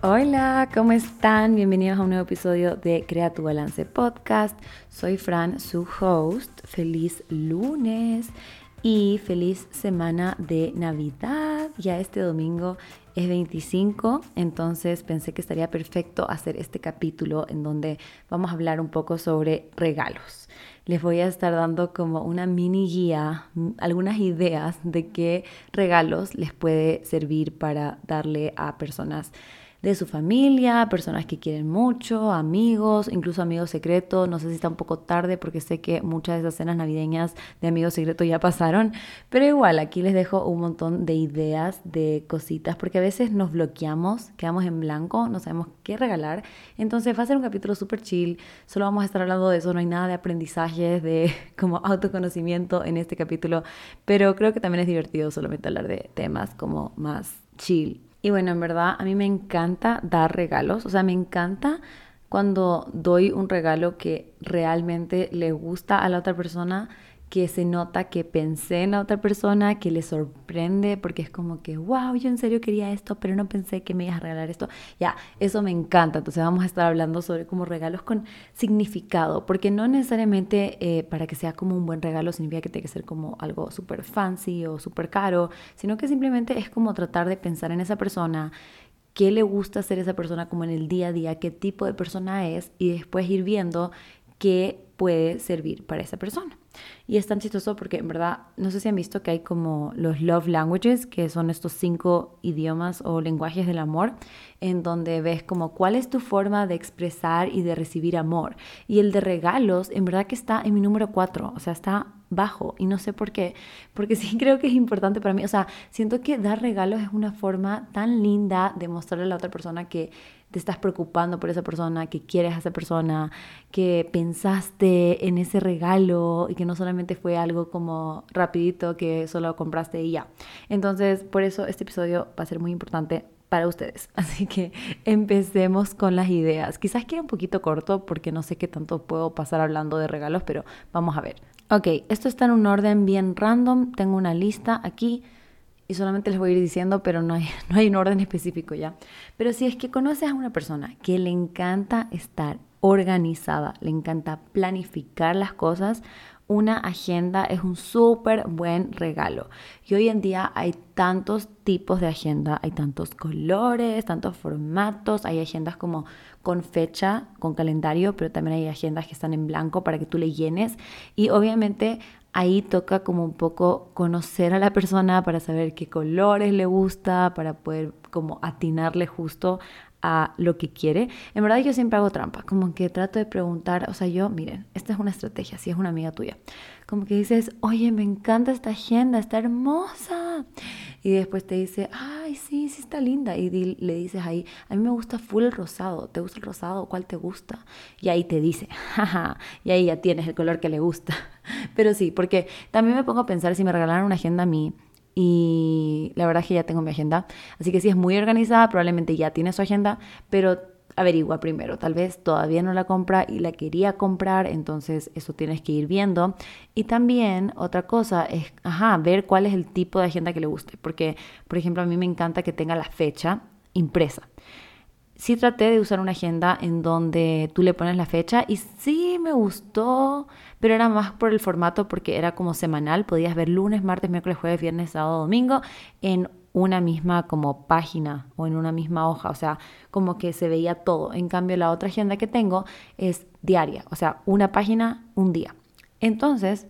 Hola, ¿cómo están? Bienvenidos a un nuevo episodio de Crea tu Balance Podcast. Soy Fran, su host. Feliz lunes y feliz semana de Navidad. Ya este domingo es 25, entonces pensé que estaría perfecto hacer este capítulo en donde vamos a hablar un poco sobre regalos. Les voy a estar dando como una mini guía, algunas ideas de qué regalos les puede servir para darle a personas de su familia, personas que quieren mucho, amigos, incluso amigos secretos. No sé si está un poco tarde porque sé que muchas de esas cenas navideñas de amigos secretos ya pasaron, pero igual aquí les dejo un montón de ideas, de cositas, porque a veces nos bloqueamos, quedamos en blanco, no sabemos qué regalar. Entonces va a ser un capítulo súper chill, solo vamos a estar hablando de eso, no hay nada de aprendizajes, de como autoconocimiento en este capítulo, pero creo que también es divertido solamente hablar de temas como más chill y bueno, en verdad a mí me encanta dar regalos, o sea, me encanta cuando doy un regalo que realmente le gusta a la otra persona que se nota que pensé en la otra persona, que le sorprende, porque es como que, wow, yo en serio quería esto, pero no pensé que me ibas a regalar esto. Ya, eso me encanta. Entonces vamos a estar hablando sobre como regalos con significado, porque no necesariamente eh, para que sea como un buen regalo significa que tiene que ser como algo súper fancy o súper caro, sino que simplemente es como tratar de pensar en esa persona, qué le gusta hacer esa persona como en el día a día, qué tipo de persona es y después ir viendo qué puede servir para esa persona. Y es tan chistoso porque en verdad, no sé si han visto que hay como los love languages, que son estos cinco idiomas o lenguajes del amor, en donde ves como cuál es tu forma de expresar y de recibir amor. Y el de regalos, en verdad que está en mi número cuatro, o sea, está bajo y no sé por qué, porque sí creo que es importante para mí, o sea, siento que dar regalos es una forma tan linda de mostrarle a la otra persona que te estás preocupando por esa persona, que quieres a esa persona, que pensaste en ese regalo y que no solamente fue algo como rapidito que solo compraste y ya. Entonces, por eso este episodio va a ser muy importante para ustedes. Así que empecemos con las ideas. Quizás quede un poquito corto porque no sé qué tanto puedo pasar hablando de regalos, pero vamos a ver. Ok, esto está en un orden bien random. Tengo una lista aquí y solamente les voy a ir diciendo, pero no hay, no hay un orden específico ya. Pero si es que conoces a una persona que le encanta estar organizada, le encanta planificar las cosas, una agenda es un súper buen regalo. Y hoy en día hay tantos tipos de agenda, hay tantos colores, tantos formatos, hay agendas como con fecha, con calendario, pero también hay agendas que están en blanco para que tú le llenes. Y obviamente ahí toca como un poco conocer a la persona para saber qué colores le gusta, para poder como atinarle justo a lo que quiere. En verdad yo siempre hago trampa, como que trato de preguntar, o sea, yo, miren, esta es una estrategia, si es una amiga tuya, como que dices, oye, me encanta esta agenda, está hermosa. Y después te dice, ay, sí, sí está linda. Y le dices ahí, a mí me gusta full el rosado, ¿te gusta el rosado? ¿Cuál te gusta? Y ahí te dice, jaja, y ahí ya tienes el color que le gusta. Pero sí, porque también me pongo a pensar si me regalaran una agenda a mí, y la verdad es que ya tengo mi agenda. Así que si es muy organizada, probablemente ya tiene su agenda, pero averigua primero. Tal vez todavía no la compra y la quería comprar, entonces eso tienes que ir viendo. Y también otra cosa es, ajá, ver cuál es el tipo de agenda que le guste. Porque, por ejemplo, a mí me encanta que tenga la fecha impresa sí traté de usar una agenda en donde tú le pones la fecha y sí me gustó, pero era más por el formato porque era como semanal, podías ver lunes, martes, miércoles, jueves, viernes, sábado, domingo en una misma como página o en una misma hoja, o sea, como que se veía todo. En cambio, la otra agenda que tengo es diaria, o sea, una página, un día. Entonces,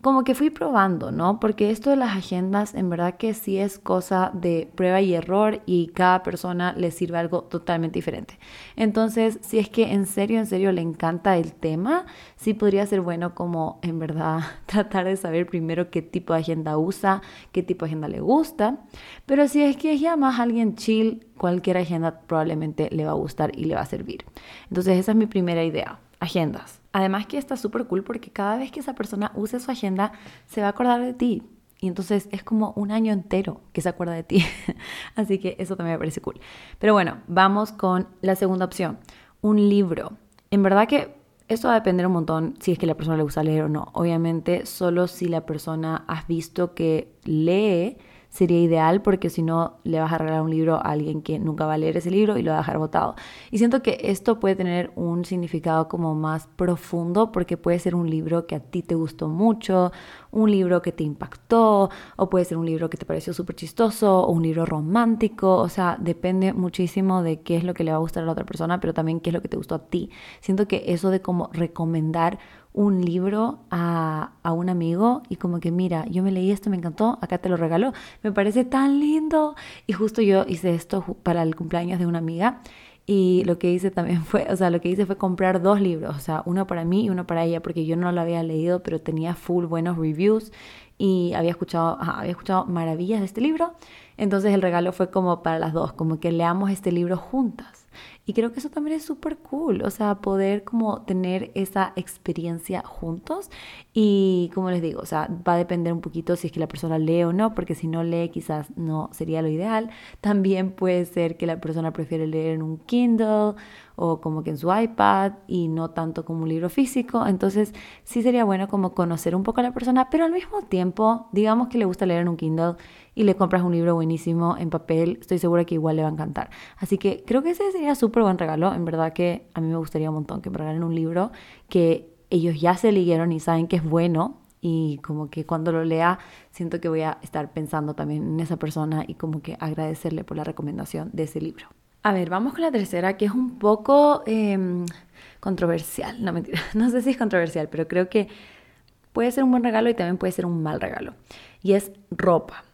como que fui probando, ¿no? Porque esto de las agendas en verdad que sí es cosa de prueba y error y cada persona le sirve algo totalmente diferente. Entonces, si es que en serio, en serio le encanta el tema, sí podría ser bueno como en verdad tratar de saber primero qué tipo de agenda usa, qué tipo de agenda le gusta. Pero si es que es ya más alguien chill, cualquier agenda probablemente le va a gustar y le va a servir. Entonces, esa es mi primera idea, agendas. Además que está súper cool porque cada vez que esa persona use su agenda, se va a acordar de ti. Y entonces es como un año entero que se acuerda de ti. Así que eso también me parece cool. Pero bueno, vamos con la segunda opción. Un libro. En verdad que esto va a depender un montón si es que la persona le gusta leer o no. Obviamente, solo si la persona has visto que lee, sería ideal porque si no le vas a regalar un libro a alguien que nunca va a leer ese libro y lo va a dejar botado. Y siento que esto puede tener un significado como más profundo porque puede ser un libro que a ti te gustó mucho, un libro que te impactó o puede ser un libro que te pareció súper chistoso o un libro romántico, o sea, depende muchísimo de qué es lo que le va a gustar a la otra persona, pero también qué es lo que te gustó a ti. Siento que eso de como recomendar un libro a, a, un amigo y como que mira, yo me leí esto, me encantó, acá te lo regaló, me parece tan lindo. Y justo yo hice esto para el cumpleaños de una amiga y lo que hice también fue, o sea, lo que hice fue comprar dos libros, o sea, uno para mí y uno para ella, porque yo no lo había leído, pero tenía full buenos reviews y había escuchado, había escuchado maravillas de este libro. Entonces el regalo fue como para las dos, como que leamos este libro juntas. Y creo que eso también es súper cool, o sea, poder como tener esa experiencia juntos. Y como les digo, o sea, va a depender un poquito si es que la persona lee o no, porque si no lee quizás no sería lo ideal. También puede ser que la persona prefiere leer en un Kindle o como que en su iPad y no tanto como un libro físico. Entonces sí sería bueno como conocer un poco a la persona, pero al mismo tiempo, digamos que le gusta leer en un Kindle y le compras un libro buenísimo en papel, estoy segura que igual le va a encantar. Así que creo que ese sería súper buen regalo. En verdad que a mí me gustaría un montón que me regalen un libro que ellos ya se leyeron y saben que es bueno y como que cuando lo lea siento que voy a estar pensando también en esa persona y como que agradecerle por la recomendación de ese libro. A ver, vamos con la tercera, que es un poco em, controversial. No, mentira, no sé si es controversial, pero creo que puede ser un buen regalo y también puede ser un mal regalo. Y es ropa.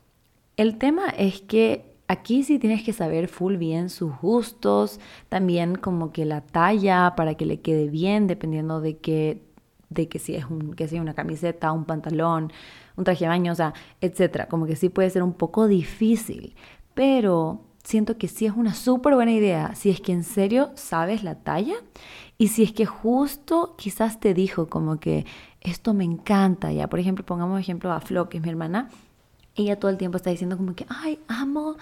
El tema es que aquí sí tienes que saber full bien sus gustos, también como que la talla para que le quede bien, dependiendo de que de que si es un, que sea una camiseta, un pantalón, un traje de baño, o sea, etcétera. Como que sí puede ser un poco difícil, pero siento que sí es una súper buena idea si es que en serio sabes la talla y si es que justo quizás te dijo como que esto me encanta, ya por ejemplo, pongamos ejemplo a Flo, que es mi hermana, ella todo el tiempo está diciendo como que, ay, amo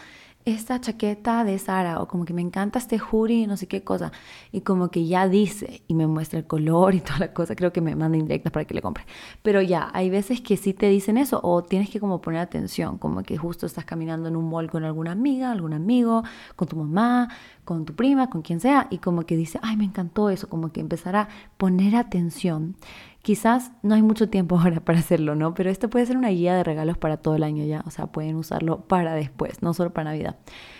esta chaqueta de Sara o como que me encanta este hoodie, no sé qué cosa. Y como que ya dice y me muestra el color y toda la cosa. Creo que me manda indirectas para que le compre. Pero ya, hay veces que sí te dicen eso o tienes que como poner atención, como que justo estás caminando en un mall con alguna amiga, algún amigo, con tu mamá, con tu prima, con quien sea y como que dice, ay, me encantó eso, como que empezar a poner atención. Quizás no hay mucho tiempo ahora para hacerlo, ¿no? Pero esto puede ser una guía de regalos para todo el año ya, o sea, pueden usarlo para después, no solo para Navidad.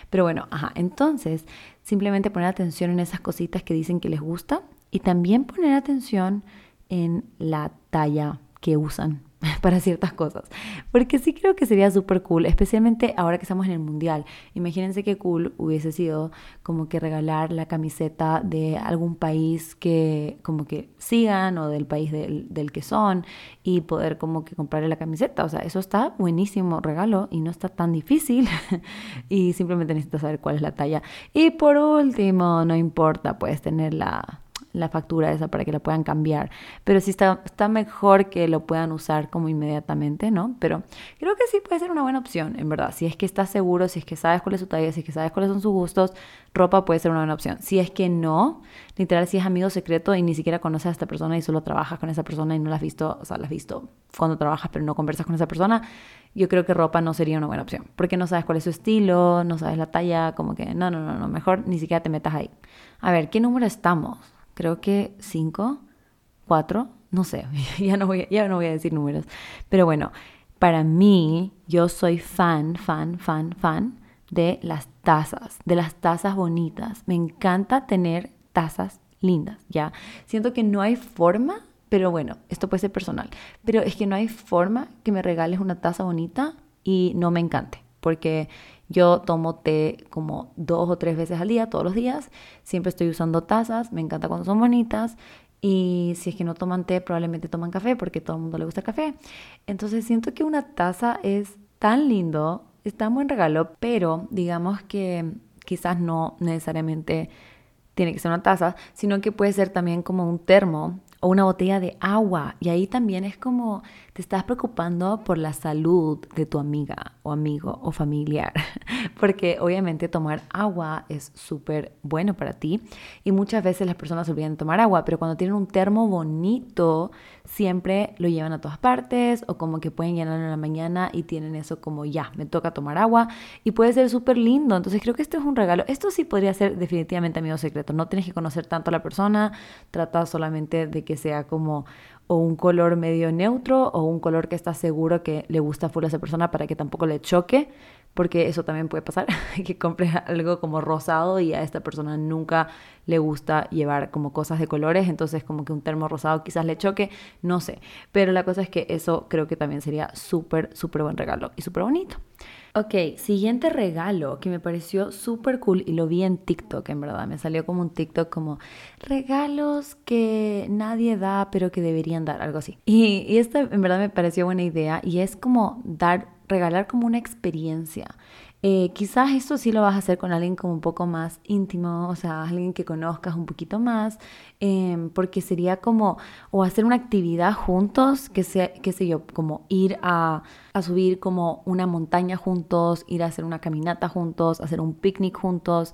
Pero bueno, ajá, entonces simplemente poner atención en esas cositas que dicen que les gusta y también poner atención en la talla que usan para ciertas cosas. Porque sí creo que sería súper cool, especialmente ahora que estamos en el mundial. Imagínense qué cool hubiese sido como que regalar la camiseta de algún país que como que sigan o del país del, del que son y poder como que comprarle la camiseta. O sea, eso está buenísimo regalo y no está tan difícil y simplemente necesitas saber cuál es la talla. Y por último, no importa, puedes tener la la factura esa para que la puedan cambiar. Pero sí está, está mejor que lo puedan usar como inmediatamente, ¿no? Pero creo que sí puede ser una buena opción, en verdad. Si es que estás seguro, si es que sabes cuál es su talla, si es que sabes cuáles son sus gustos, ropa puede ser una buena opción. Si es que no, literal, si es amigo secreto y ni siquiera conoces a esta persona y solo trabajas con esa persona y no la has visto, o sea, la has visto cuando trabajas pero no conversas con esa persona, yo creo que ropa no sería una buena opción. Porque no sabes cuál es su estilo, no sabes la talla, como que no, no, no, no, mejor ni siquiera te metas ahí. A ver, ¿qué número estamos? Creo que cinco, cuatro, no sé, ya no, voy, ya no voy a decir números. Pero bueno, para mí, yo soy fan, fan, fan, fan de las tazas, de las tazas bonitas. Me encanta tener tazas lindas, ¿ya? Siento que no hay forma, pero bueno, esto puede ser personal, pero es que no hay forma que me regales una taza bonita y no me encante, porque yo tomo té como dos o tres veces al día, todos los días. Siempre estoy usando tazas, me encanta cuando son bonitas. Y si es que no toman té, probablemente toman café porque todo el mundo le gusta el café. Entonces siento que una taza es tan lindo, es tan buen regalo, pero digamos que quizás no necesariamente tiene que ser una taza, sino que puede ser también como un termo o una botella de agua. Y ahí también es como te estás preocupando por la salud de tu amiga o amigo o familiar. Porque obviamente tomar agua es súper bueno para ti. Y muchas veces las personas olvidan tomar agua, pero cuando tienen un termo bonito, siempre lo llevan a todas partes o como que pueden llenarlo en la mañana y tienen eso como ya, me toca tomar agua y puede ser súper lindo. Entonces creo que esto es un regalo. Esto sí podría ser definitivamente amigo secreto. No tienes que conocer tanto a la persona, trata solamente de que sea como o un color medio neutro o un color que está seguro que le gusta full a esa persona para que tampoco le choque, porque eso también puede pasar, que compres algo como rosado y a esta persona nunca le gusta llevar como cosas de colores, entonces como que un termo rosado quizás le choque, no sé, pero la cosa es que eso creo que también sería súper, súper buen regalo y súper bonito. Ok, siguiente regalo que me pareció súper cool y lo vi en TikTok, en verdad. Me salió como un TikTok como regalos que nadie da, pero que deberían dar, algo así. Y, y esta en verdad me pareció buena idea y es como dar, regalar como una experiencia. Eh, quizás esto sí lo vas a hacer con alguien como un poco más íntimo, o sea, alguien que conozcas un poquito más, em, porque sería como, o hacer una actividad juntos, que sea, qué sé yo, como ir a, a subir como una montaña juntos, ir a hacer una caminata juntos, hacer un picnic juntos,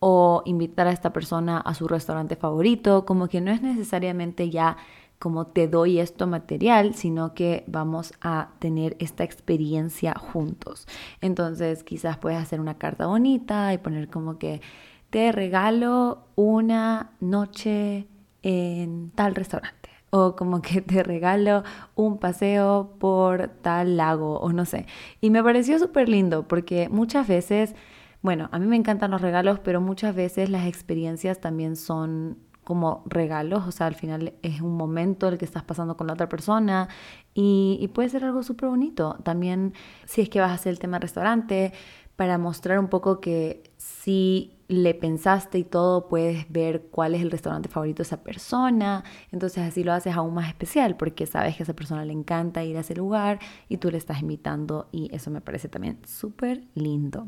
o invitar a esta persona a su restaurante favorito, como que no es necesariamente ya como te doy esto material, sino que vamos a tener esta experiencia juntos. Entonces quizás puedes hacer una carta bonita y poner como que te regalo una noche en tal restaurante o como que te regalo un paseo por tal lago o no sé. Y me pareció súper lindo porque muchas veces, bueno, a mí me encantan los regalos, pero muchas veces las experiencias también son como regalos, o sea, al final es un momento el que estás pasando con la otra persona y, puede ser algo súper bonito. También si es que vas a hacer el tema restaurante, para mostrar un poco que si le pensaste y todo, puedes ver cuál es el restaurante favorito de esa persona. Entonces así lo haces aún más especial porque sabes que a esa persona le encanta ir a ese lugar y tú le estás invitando y eso me parece también súper lindo.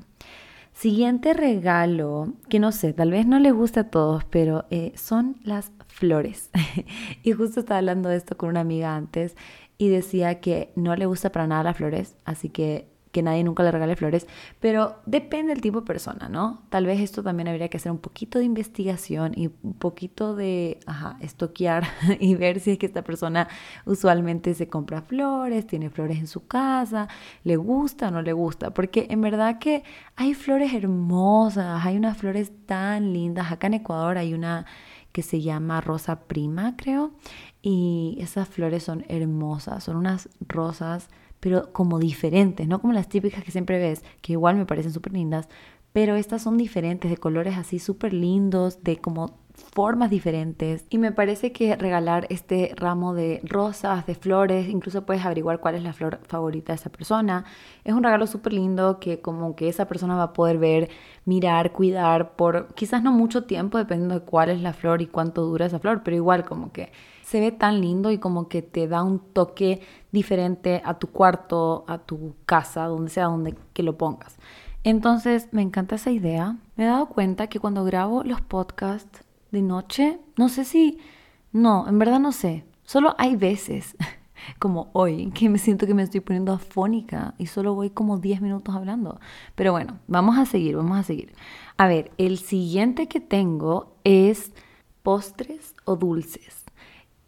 Siguiente regalo, que no sé, tal vez no le gusta a todos, pero eh, son las flores. y justo estaba hablando de esto con una amiga antes y decía que no le gusta para nada las flores, así que que nadie nunca le regale flores, pero depende del tipo de persona, ¿no? Tal vez esto también habría que hacer un poquito de investigación y un poquito de, ajá, estoquear y ver si es que esta persona usualmente se compra flores, tiene flores en su casa, le gusta o no le gusta, porque en verdad que hay flores hermosas, hay unas flores tan lindas, acá en Ecuador hay una que se llama rosa prima, creo, y esas flores son hermosas, son unas rosas pero como diferentes, no como las típicas que siempre ves, que igual me parecen súper lindas, pero estas son diferentes, de colores así súper lindos, de como formas diferentes. Y me parece que regalar este ramo de rosas, de flores, incluso puedes averiguar cuál es la flor favorita de esa persona. Es un regalo súper lindo que como que esa persona va a poder ver, mirar, cuidar por quizás no mucho tiempo, dependiendo de cuál es la flor y cuánto dura esa flor, pero igual como que se ve tan lindo y como que te da un toque diferente a tu cuarto, a tu casa, donde sea donde que lo pongas. Entonces me encanta esa idea. Me he dado cuenta que cuando grabo los podcasts de noche, no sé si, no, en verdad no sé, solo hay veces como hoy, que me siento que me estoy poniendo afónica y solo voy como 10 minutos hablando. Pero bueno, vamos a seguir, vamos a seguir. A ver, el siguiente que tengo es postres o dulces.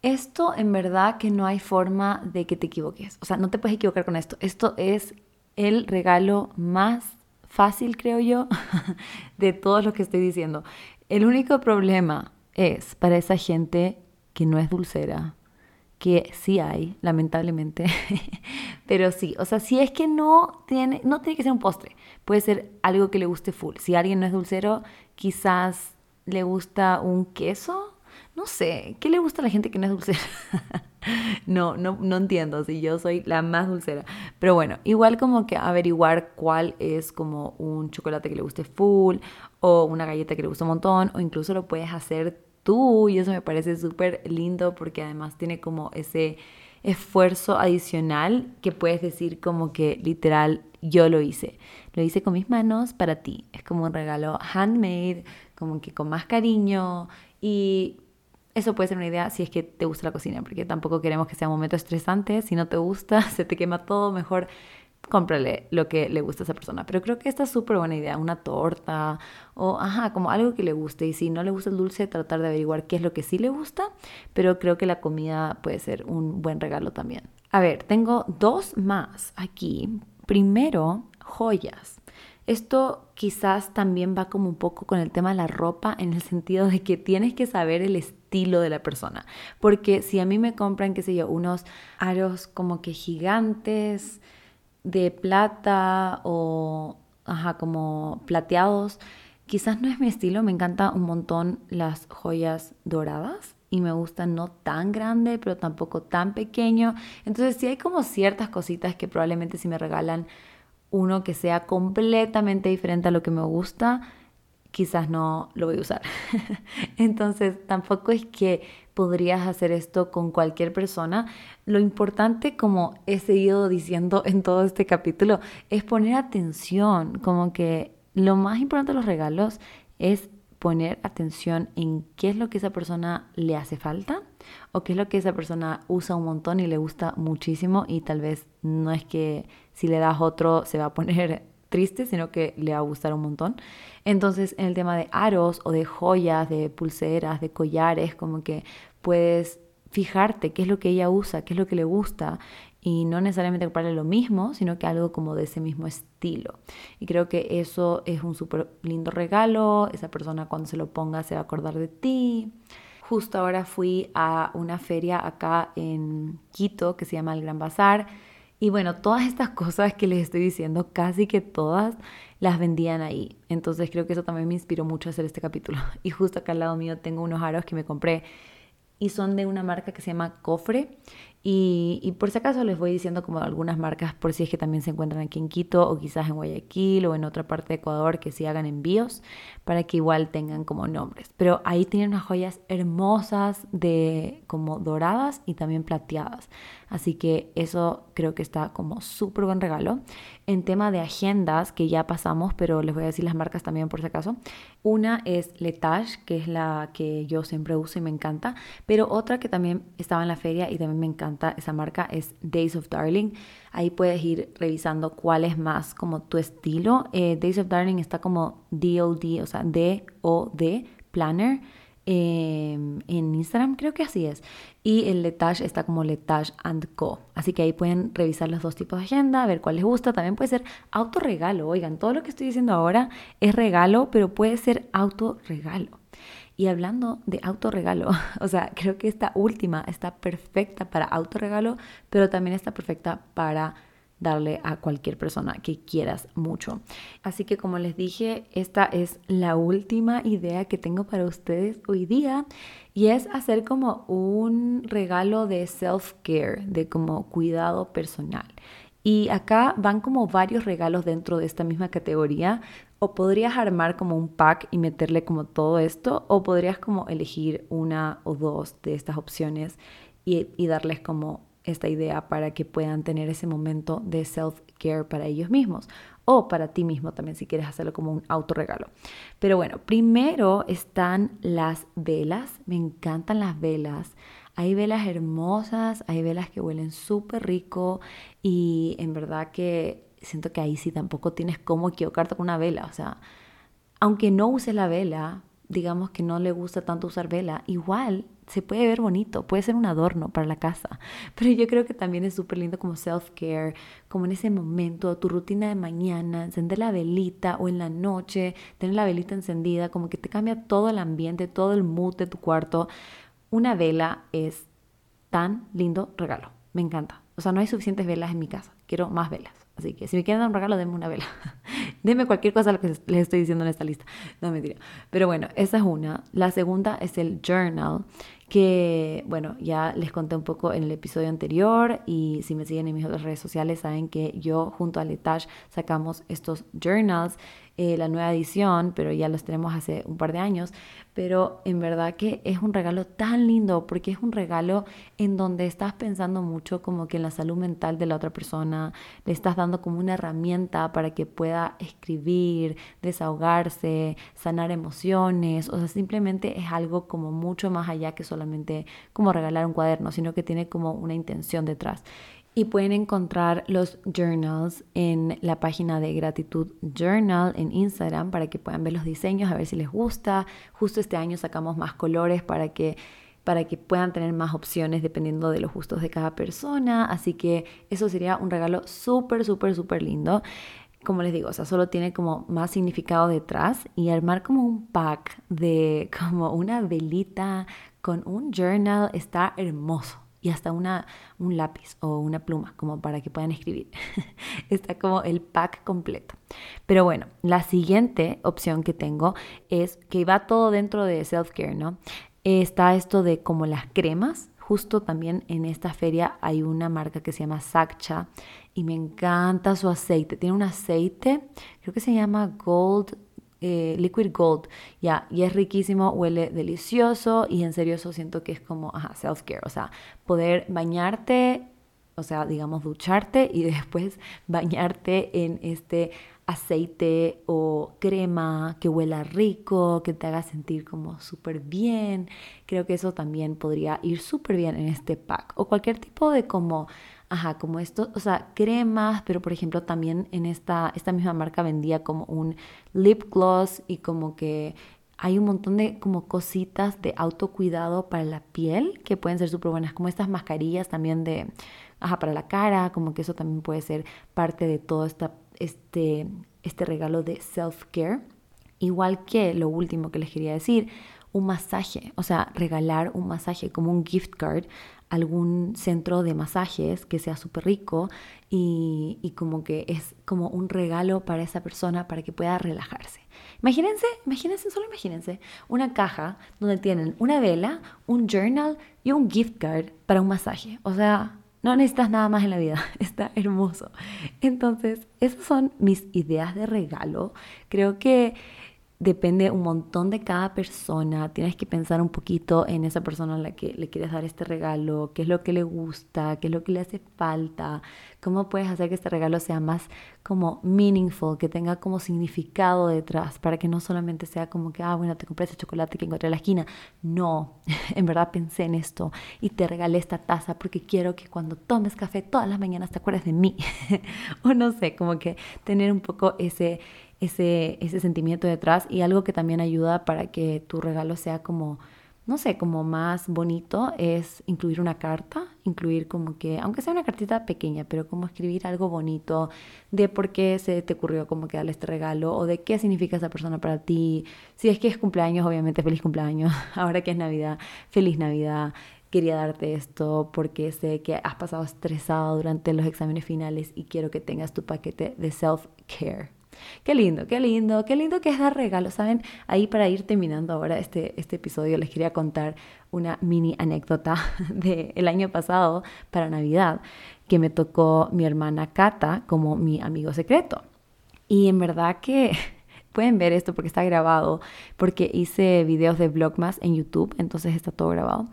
Esto en verdad que no hay forma de que te equivoques. O sea, no te puedes equivocar con esto. Esto es el regalo más fácil, creo yo, de todo lo que estoy diciendo. El único problema es para esa gente que no es dulcera, que sí hay, lamentablemente, pero sí, o sea, si es que no tiene, no tiene que ser un postre, puede ser algo que le guste full. Si alguien no es dulcero, quizás le gusta un queso no sé, ¿qué le gusta a la gente que no es dulcera? no, no, no entiendo si yo soy la más dulcera. Pero bueno, igual como que averiguar cuál es como un chocolate que le guste full o una galleta que le guste un montón o incluso lo puedes hacer tú y eso me parece súper lindo porque además tiene como ese esfuerzo adicional que puedes decir como que literal yo lo hice. Lo hice con mis manos para ti. Es como un regalo handmade, como que con más cariño y eso puede ser una idea si es que te gusta la cocina, porque tampoco queremos que sea un momento estresante. Si no te gusta, se te quema todo, mejor cómprale lo que le gusta a esa persona. Pero creo que esta es súper buena idea, una torta o, ajá, como algo que le guste. Y si no le gusta el dulce, tratar de averiguar qué es lo que sí le gusta. Pero creo que la comida puede ser un buen regalo también. A ver, tengo dos más aquí. Primero, joyas. Esto quizás también va como un poco con el tema de la ropa en el sentido de que tienes que saber el estilo de la persona. Porque si a mí me compran, qué sé yo, unos aros como que gigantes de plata o, ajá, como plateados, quizás no es mi estilo. Me encanta un montón las joyas doradas y me gustan no tan grande, pero tampoco tan pequeño. Entonces sí hay como ciertas cositas que probablemente si me regalan uno que sea completamente diferente a lo que me gusta, quizás no lo voy a usar. Entonces, tampoco es que podrías hacer esto con cualquier persona. Lo importante, como he seguido diciendo en todo este capítulo, es poner atención, como que lo más importante de los regalos es poner atención en qué es lo que esa persona le hace falta o qué es lo que esa persona usa un montón y le gusta muchísimo y tal vez no es que si le das otro se va a poner triste, sino que le va a gustar un montón. Entonces, en el tema de aros o de joyas, de pulseras, de collares, como que puedes fijarte qué es lo que ella usa, qué es lo que le gusta y no necesariamente comprarle lo mismo, sino que algo como de ese mismo estilo. Y creo que eso es un súper lindo regalo, esa persona cuando se lo ponga se va a acordar de ti. Justo ahora fui a una feria acá en Quito que se llama el Gran Bazar y bueno, todas estas cosas que les estoy diciendo, casi que todas las vendían ahí. Entonces creo que eso también me inspiró mucho a hacer este capítulo. Y justo acá al lado mío tengo unos aros que me compré y son de una marca que se llama Cofre y, por si acaso les voy diciendo como algunas marcas por si es que también se encuentran aquí en Quito o quizás en Guayaquil o en otra parte de Ecuador que sí hagan envíos para que igual tengan como nombres. Pero ahí tienen unas joyas hermosas de como doradas y también plateadas. Así que eso creo que está como súper buen regalo. En tema de agendas que ya pasamos, pero les voy a decir las marcas también por si acaso. Una es Letage, que es la que yo siempre uso y me encanta, pero otra que también estaba en la feria y también me encanta esa marca, es Days of Darling. Ahí puedes ir revisando cuál es más como tu estilo. Eh, Days of Darling está como DOD, o sea, D-O-D, Planner. Em, en Instagram, creo que así es. Y el Letage está como Letage and Co. Así que ahí pueden revisar los dos tipos de agenda, ver cuál les gusta. También puede ser autorregalo. Oigan, todo lo que estoy diciendo ahora es regalo, pero puede ser autorregalo. Y hablando de autorregalo, o sea, creo que esta última está perfecta para autorregalo, pero también está perfecta para darle a cualquier persona que quieras mucho. Así que como les dije, esta es la última idea que tengo para ustedes hoy día y es hacer como un regalo de self-care, de como cuidado personal. Y acá van como varios regalos dentro de esta misma categoría. O podrías armar como un pack y meterle como todo esto, o podrías como elegir una o dos de estas opciones y, darles como esta idea para que puedan tener ese momento de self-care para ellos mismos o para ti mismo también si quieres hacerlo como un autorregalo. Pero bueno, primero están las velas. Me encantan las velas. Hay velas hermosas, hay velas que huelen súper rico y en verdad que siento que ahí sí tampoco tienes cómo equivocarte con una vela. O sea, aunque no uses la vela, digamos que no le gusta tanto usar vela, igual se puede ver bonito, puede ser un adorno para la casa, pero yo creo que también es súper lindo como self-care, como en ese momento, tu rutina de mañana, encender la velita o en la noche, tener la velita encendida, como que te cambia todo el ambiente, todo el mood de tu cuarto. Una vela es tan lindo regalo. Me encanta. O sea, no hay suficientes velas en mi casa. Quiero más velas. Así que si me quieren dar un regalo, denme una vela. denme cualquier cosa lo que les estoy diciendo en esta lista. No, mentira. Pero bueno, esa es una. La segunda es el journal, que bueno, ya les conté un poco en el episodio anterior y si me siguen en mis otras redes sociales saben que yo junto a Letash sacamos estos journals eh, la nueva edición, pero ya los tenemos hace un par de años. Pero en verdad que es un regalo tan lindo porque es un regalo en donde estás pensando mucho como que en la salud mental de la otra persona, le estás dando como una herramienta para que pueda escribir, desahogarse, sanar emociones, o sea, simplemente es algo como mucho más allá que solo solamente como regalar un cuaderno, sino que tiene como una intención detrás. Y pueden encontrar los journals en la página de Gratitud Journal en Instagram para que puedan ver los diseños, a ver si les gusta. Justo este año sacamos más colores para que para que puedan tener más opciones dependiendo de los gustos de cada persona. Así que eso sería un regalo súper, súper, súper lindo. Como les digo, o sea, solo tiene como más significado detrás y armar como un pack de como una velita con un journal está hermoso y hasta una, un lápiz o una pluma como para que puedan escribir. Está como el pack completo. Pero bueno, la siguiente opción que tengo es que va todo dentro de self-care, ¿no? Está esto de como las cremas. Justo también en esta feria hay una marca que se llama Sakcha y me encanta su aceite. Tiene un aceite, creo que se llama Gold eh, liquid Gold, ya, y es riquísimo, huele delicioso y en serio eso siento que es como, self-care, o sea, poder bañarte, o sea, digamos, ducharte y después bañarte en este aceite o crema que huela rico, que te haga sentir como súper bien. Creo que eso también podría ir súper bien en este pack. O cualquier tipo de como, ajá, como esto, o sea, cremas, pero por ejemplo también en esta, esta misma marca vendía como un lip gloss y como que hay un montón de como cositas de autocuidado para la piel que pueden ser súper buenas, como estas mascarillas también de, ajá, para la cara, como que eso también puede ser parte de todo esta este, este regalo de self-care. Igual que lo último que les quería decir, un masaje, o sea, regalar un masaje como un gift card algún centro de masajes que sea súper rico y, y, como que es como un regalo para esa persona para que pueda relajarse. Imagínense, imagínense, solo imagínense una caja donde tienen una vela, un journal y un gift card para un masaje. O sea, no necesitas nada más en la vida, está hermoso. Entonces, esas son mis ideas de regalo. Creo que depende un montón de cada persona. Tienes que pensar un poquito en esa persona a la que le quieres dar este regalo, qué es lo que le gusta, qué es lo que le hace falta, cómo puedes hacer que este regalo sea más como meaningful, que tenga como significado detrás, para que no solamente sea como que, ah, bueno, te compré ese chocolate que encontré en la esquina. No, en verdad pensé en esto y te regalé esta taza porque quiero que cuando tomes café todas las mañanas te acuerdes de mí. o no sé, como que tener un poco ese ese, ese sentimiento detrás y algo que también ayuda para que tu regalo sea como, no sé, como más bonito es incluir una carta, incluir como que, aunque sea una cartita pequeña, pero como escribir algo bonito de por qué se te ocurrió como que darle este regalo o de qué significa esa persona para ti. Si es que es cumpleaños, obviamente feliz cumpleaños. Ahora que es Navidad, feliz Navidad quería darte esto porque sé que has pasado estresado durante los exámenes finales y quiero que tengas tu paquete de self-care. Qué lindo, qué lindo, qué lindo que es dar regalos, ¿saben? Ahí para ir terminando ahora este, este episodio les quería contar una mini anécdota del año pasado para Navidad que me tocó mi hermana Cata como mi amigo secreto. Y en verdad que pueden ver esto porque está grabado, porque hice videos de Vlogmas en YouTube, entonces está todo grabado.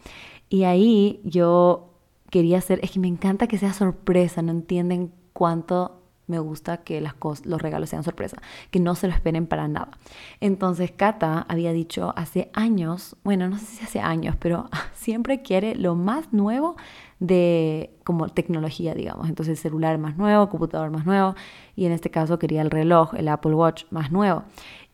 Y ahí yo quería hacer, es que me encanta que sea sorpresa, no entienden cuánto me gusta que las los regalos sean sorpresa, que no se lo esperen para nada. Entonces, Kata había dicho hace años, bueno, no sé si hace años, pero siempre quiere lo más nuevo de como tecnología, digamos. Entonces, celular más nuevo, computador más nuevo, y en este caso quería el reloj, el Apple Watch más nuevo.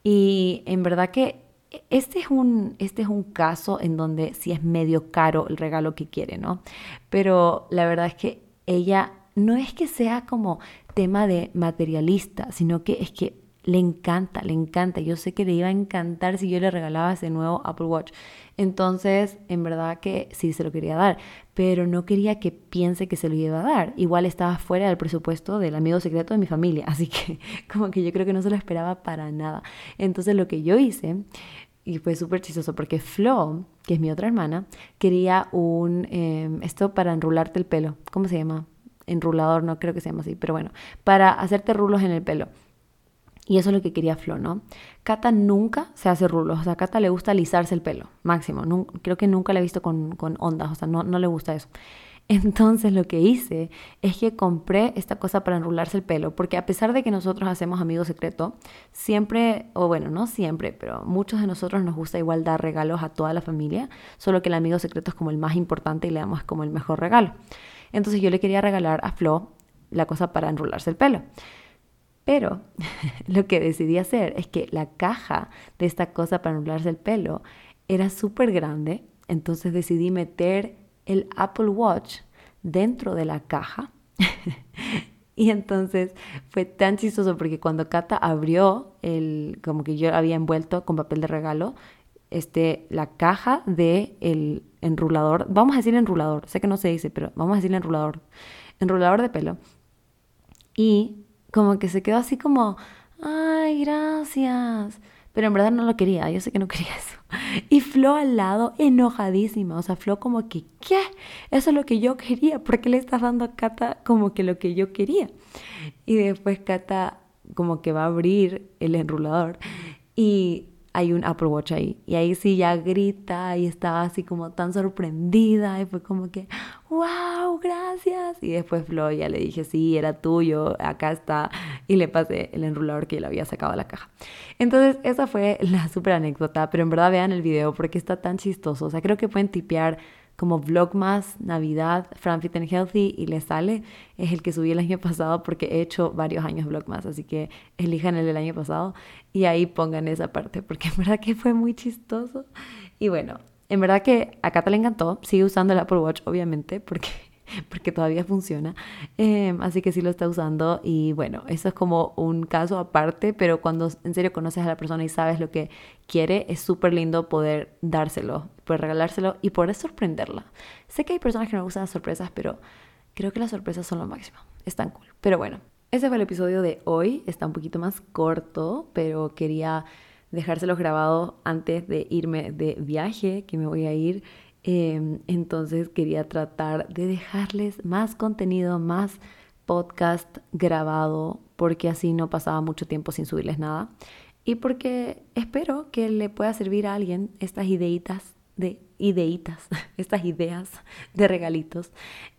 Y en verdad que este es, un, este es un caso en donde sí es medio caro el regalo que quiere, ¿no? Pero la verdad es que ella no es que sea como tema de materialista, sino que es que le encanta, le encanta. Yo sé que le iba a encantar si yo le regalaba ese nuevo Apple Watch. Entonces, en verdad que sí se lo quería dar, pero no quería que piense que se lo iba a dar. Igual estaba fuera del presupuesto del amigo secreto de mi familia, así que como que yo creo que no se lo esperaba para nada. Entonces, lo que yo hice y fue súper chistoso porque Flo, que es mi otra hermana, quería un em, esto para enrularte el pelo. ¿Cómo se llama? Enrulador, no creo que se llama así, pero bueno, para hacerte rulos en el pelo. Y eso es lo que quería Flo, ¿no? Cata nunca se hace rulos, o sea, a Cata le gusta alisarse el pelo, máximo. creo que nunca la he visto con, ondas, o sea, no, no le gusta eso. Entonces lo que hice es que compré esta cosa para enrularse el pelo, porque a pesar de que nosotros hacemos amigo secreto, siempre, o bueno, no siempre, pero muchos de nosotros nos gusta igual dar regalos a toda la familia, solo que el amigo secreto es como el más importante y le damos como el mejor regalo. Entonces yo le quería regalar a Flo la cosa para enrularse el pelo. Pero lo que decidí hacer es que la caja de esta cosa para enrularse el pelo era súper grande, entonces decidí meter el Apple Watch dentro de la caja. y entonces fue tan chistoso porque cuando Kata abrió el, como que yo había envuelto con papel de regalo, este, la caja de el enrulador, vamos a decir enrulador, sé que no se dice, pero vamos a decir enrulador, enrulador de pelo. Y como que se quedó así como, ay, gracias pero en verdad no lo quería, yo sé que no quería eso. Y Flo al lado, enojadísima, o sea, Flo como que, ¿qué? Eso es lo que yo quería, ¿por qué le estás dando a Cata como que lo que yo quería? Y después Cata como que va a abrir el enrulador y hay un Apple Watch ahí. Y ahí sí ya grita y estaba así como tan sorprendida y fue como que, wow, gracias. Y después Flo ya le dije, sí, era tuyo, acá está. Y le pasé el enrulador que le había sacado de la caja. Entonces esa fue la súper anécdota, pero en verdad vean el video porque está tan chistoso. O sea, creo que pueden tipear como Vlogmas, Navidad, Fran Fit and Healthy y le sale, es el que subí el año pasado porque he hecho varios años Vlogmas, así que elijan el del año pasado y ahí pongan esa parte porque en verdad que fue muy chistoso. Y bueno, en verdad que a Cata le encantó, sigue usando el Apple Watch obviamente porque porque todavía funciona. Em, así que sí lo está usando y bueno, eso es como un caso aparte, pero cuando en serio conoces a la persona y sabes lo que quiere, es súper lindo poder dárselo, poder regalárselo y poder sorprenderla. Sé que hay personas que no gustan las sorpresas, pero creo que las sorpresas son lo máximo. Están cool. Pero bueno, ese fue el episodio de hoy. Está un poquito más corto, pero quería dejárselo grabado antes de irme de viaje, que me voy a ir Em, entonces quería tratar de dejarles más contenido, más podcast grabado, porque así no pasaba mucho tiempo sin subirles nada. Y porque espero que le pueda servir a alguien estas ideitas de ideitas, estas ideas de regalitos.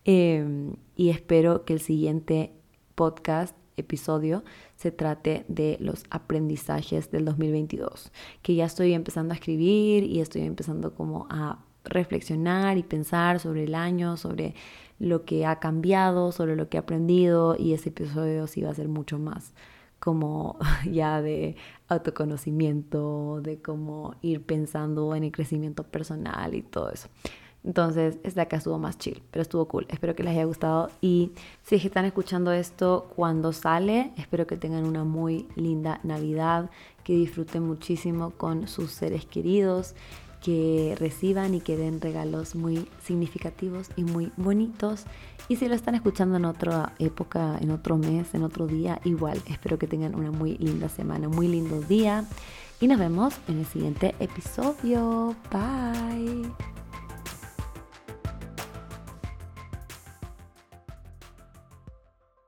Em, y espero que el siguiente podcast, episodio, se trate de los aprendizajes del 2022, que ya estoy empezando a escribir y estoy empezando como a reflexionar y pensar sobre el año, sobre lo que ha cambiado, sobre lo que he aprendido y ese episodio sí va a ser mucho más como ya de autoconocimiento, de cómo ir pensando en el crecimiento personal y todo eso. Entonces, esta acá estuvo más chill, pero estuvo cool. Espero que les haya gustado. Y si están escuchando esto cuando sale, espero que tengan una muy linda Navidad, que disfruten muchísimo con sus seres queridos, que reciban y que den regalos muy significativos y muy bonitos. Y si lo están escuchando en otra época, en otro mes, en otro día, igual. Espero que tengan una muy linda semana, muy lindo día. Y nos vemos en el siguiente episodio. Bye.